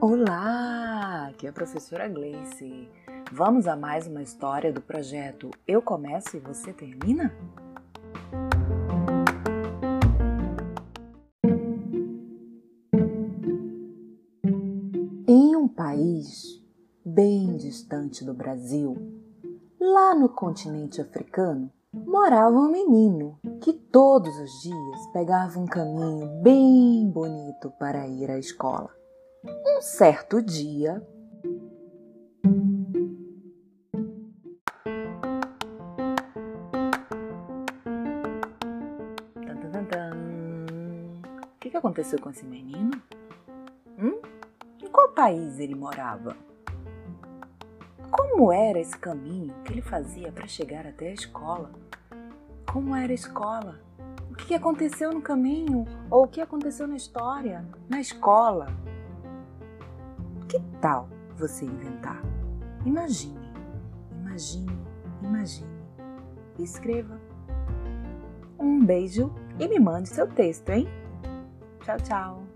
Olá, aqui é a professora Gleice. Vamos a mais uma história do projeto Eu Começo e Você Termina? Em um país bem distante do Brasil, lá no continente africano, morava um menino que todos os dias pegava um caminho bem bonito para ir à escola. Um certo dia, O que, aconteceu com esse menino? Hum? Em qual país ele morava? Como era esse caminho que ele fazia para chegar até a escola? Como era a escola? O que aconteceu no caminho? Ou o que aconteceu na história, na escola? Que tal você inventar? Imagine, imagine, imagine. Escreva. Um beijo e me mande seu texto, hein? Tchau, tchau.